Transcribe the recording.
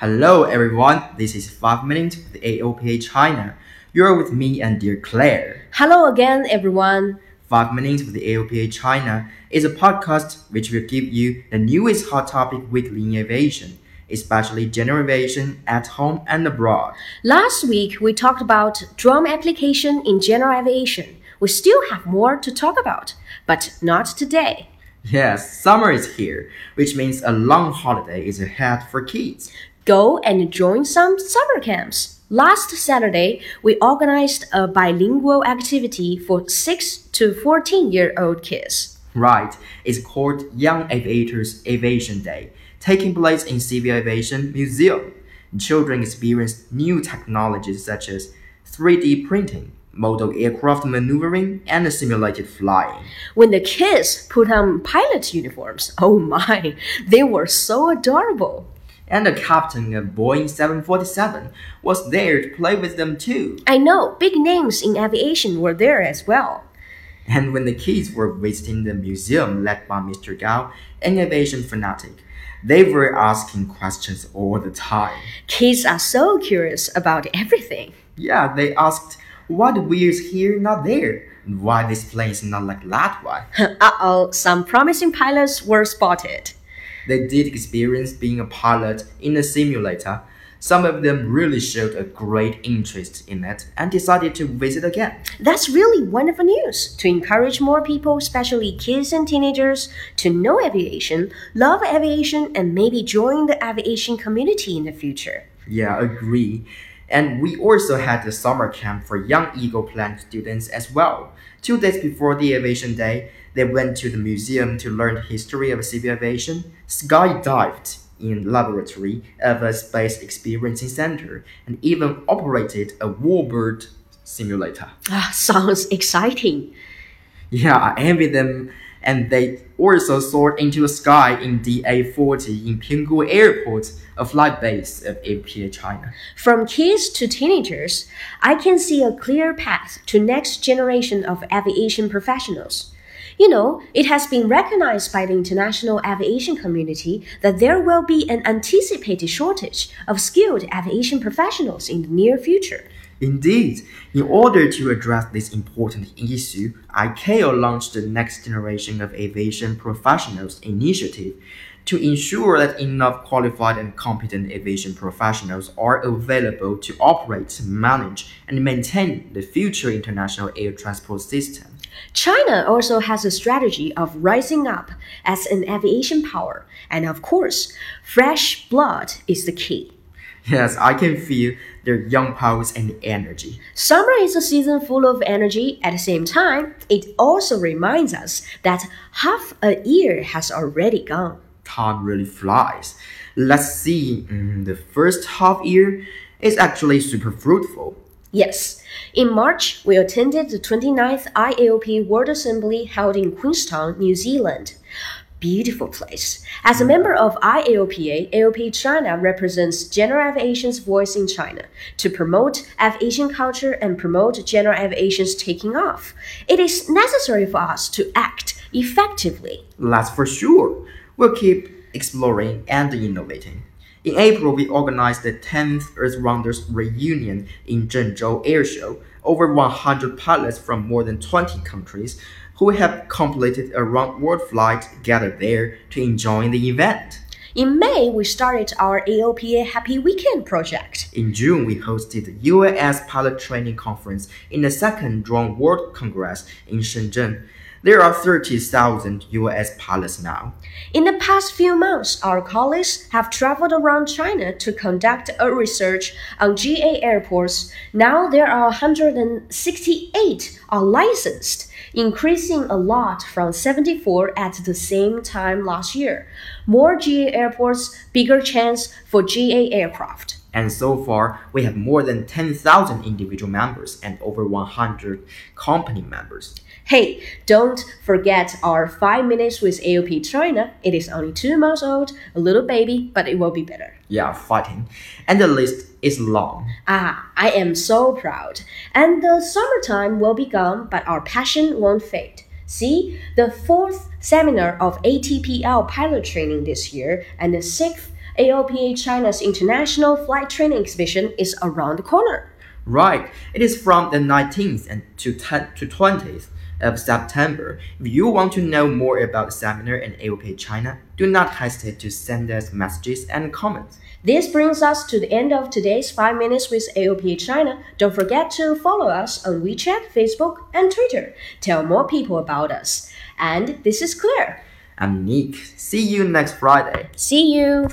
Hello, everyone. This is 5 Minutes with AOPA China. You're with me and dear Claire. Hello again, everyone. 5 Minutes with AOPA China is a podcast which will give you the newest hot topic weekly in aviation, especially general aviation at home and abroad. Last week, we talked about drone application in general aviation. We still have more to talk about, but not today. Yes, summer is here, which means a long holiday is ahead for kids. Go and join some summer camps. Last Saturday, we organized a bilingual activity for 6 to 14 year old kids. Right, it's called Young Aviators Aviation Day, taking place in Civil Aviation Museum. Children experience new technologies such as 3D printing, model aircraft maneuvering, and simulated flying. When the kids put on pilot uniforms, oh my, they were so adorable. And the captain of Boeing 747 was there to play with them too. I know, big names in aviation were there as well. And when the kids were visiting the museum led by Mr. Gao, an aviation fanatic, they were asking questions all the time. Kids are so curious about everything. Yeah, they asked, why the wheels here not there? Why this plane is not like that one? uh oh, some promising pilots were spotted. They did experience being a pilot in a simulator. Some of them really showed a great interest in it and decided to visit again. That's really wonderful news to encourage more people, especially kids and teenagers, to know aviation, love aviation, and maybe join the aviation community in the future. Yeah, agree. And we also had the summer camp for young Eagle Plan students as well. Two days before the aviation day, they went to the museum to learn the history of civil aviation, skydived in laboratory of a space experiencing center, and even operated a warbird simulator. Ah, sounds exciting. Yeah, I envy them. And they also soared into the sky in DA40 in Pinggu Airport, a flight base of AOPA China. From kids to teenagers, I can see a clear path to next generation of aviation professionals. You know, it has been recognized by the international aviation community that there will be an anticipated shortage of skilled aviation professionals in the near future. Indeed, in order to address this important issue, ICAO launched the Next Generation of Aviation Professionals initiative to ensure that enough qualified and competent aviation professionals are available to operate, manage, and maintain the future international air transport system. China also has a strategy of rising up as an aviation power, and of course, fresh blood is the key. Yes, I can feel their young pulse and energy. Summer is a season full of energy. At the same time, it also reminds us that half a year has already gone. Time really flies. Let's see, mm, the first half year is actually super fruitful. Yes. In March, we attended the 29th IAOPA World Assembly held in Queenstown, New Zealand. Beautiful place. As a member of IAOPA, AOPA China represents general aviation's voice in China to promote aviation culture and promote general aviation's taking off. It is necessary for us to act effectively. That's for sure. We'll keep exploring and innovating. In April, we organized the 10th Earth Rounders reunion in Zhengzhou Air Show. Over 100 pilots from more than 20 countries who have completed a round world flight gathered there to enjoy the event. In May, we started our AOPA Happy Weekend project. In June, we hosted the UAS Pilot Training Conference in the second Drone World Congress in Shenzhen. There are 30,000 UAS pilots now. In the past few months, our colleagues have traveled around China to conduct a research on GA airports. Now there are 168 are licensed, increasing a lot from 74 at the same time last year. More GA airports, bigger chance for GA aircraft. And so far, we have more than 10,000 individual members and over 100 company members. Hey, don't forget our 5 minutes with AOPA China. It is only 2 months old, a little baby, but it will be better. Yeah, fighting. And the list is long. Ah, I am so proud. And the summertime will be gone, but our passion won't fade. See, the fourth seminar of ATPL pilot training this year and the sixth AOPA China's International Flight Training Exhibition is around the corner. Right, it is from the 19th and to 10 to 20th of September. If you want to know more about the seminar and AOPA China, do not hesitate to send us messages and comments. This brings us to the end of today's 5 Minutes with AOPA China. Don't forget to follow us on WeChat, Facebook, and Twitter. Tell more people about us. And this is Claire. I'm Nick. See you next Friday. See you.